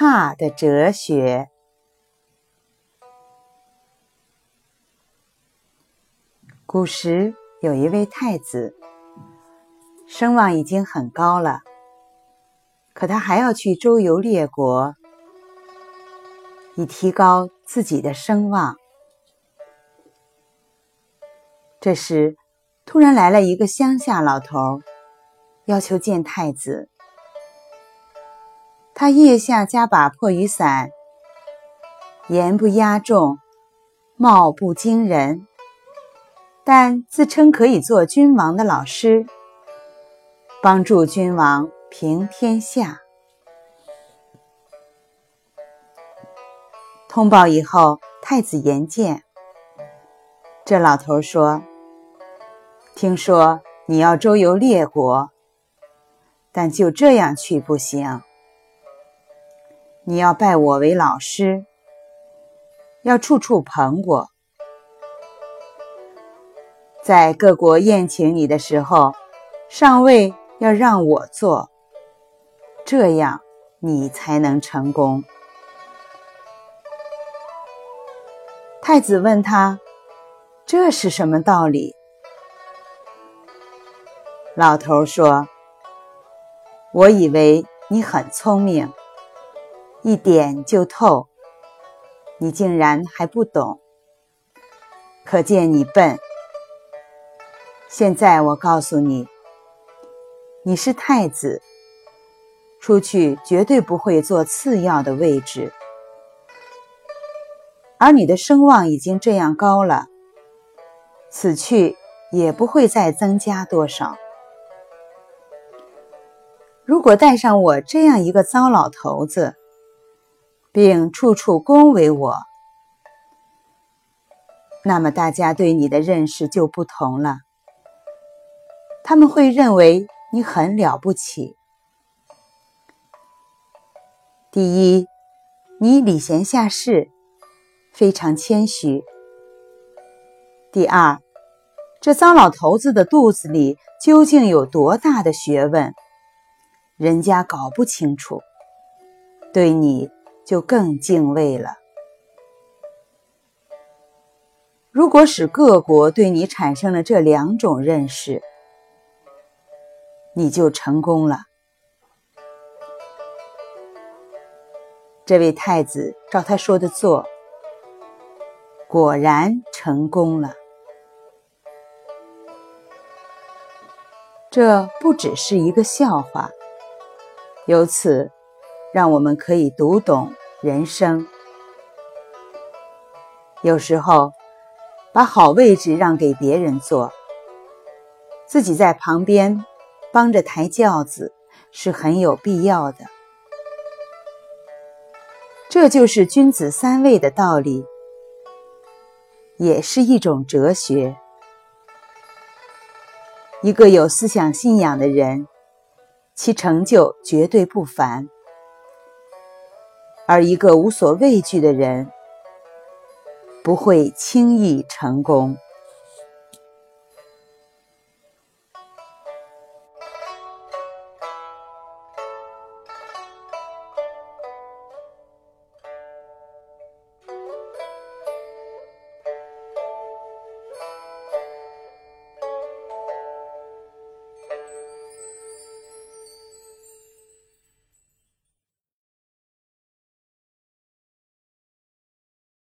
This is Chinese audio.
怕的哲学。古时有一位太子，声望已经很高了，可他还要去周游列国，以提高自己的声望。这时，突然来了一个乡下老头，要求见太子。他腋下加把破雨伞，言不压众，貌不惊人，但自称可以做君王的老师，帮助君王平天下。通报以后，太子言见。这老头说：“听说你要周游列国，但就这样去不行。”你要拜我为老师，要处处捧我，在各国宴请你的时候，上位要让我坐，这样你才能成功。太子问他：“这是什么道理？”老头说：“我以为你很聪明。”一点就透，你竟然还不懂，可见你笨。现在我告诉你，你是太子，出去绝对不会坐次要的位置，而你的声望已经这样高了，此去也不会再增加多少。如果带上我这样一个糟老头子，并处处恭维我，那么大家对你的认识就不同了。他们会认为你很了不起。第一，你礼贤下士，非常谦虚；第二，这糟老头子的肚子里究竟有多大的学问，人家搞不清楚，对你。就更敬畏了。如果使各国对你产生了这两种认识，你就成功了。这位太子照他说的做，果然成功了。这不只是一个笑话，由此。让我们可以读懂人生。有时候，把好位置让给别人坐，自己在旁边帮着抬轿子，是很有必要的。这就是君子三位的道理，也是一种哲学。一个有思想信仰的人，其成就绝对不凡。而一个无所畏惧的人，不会轻易成功。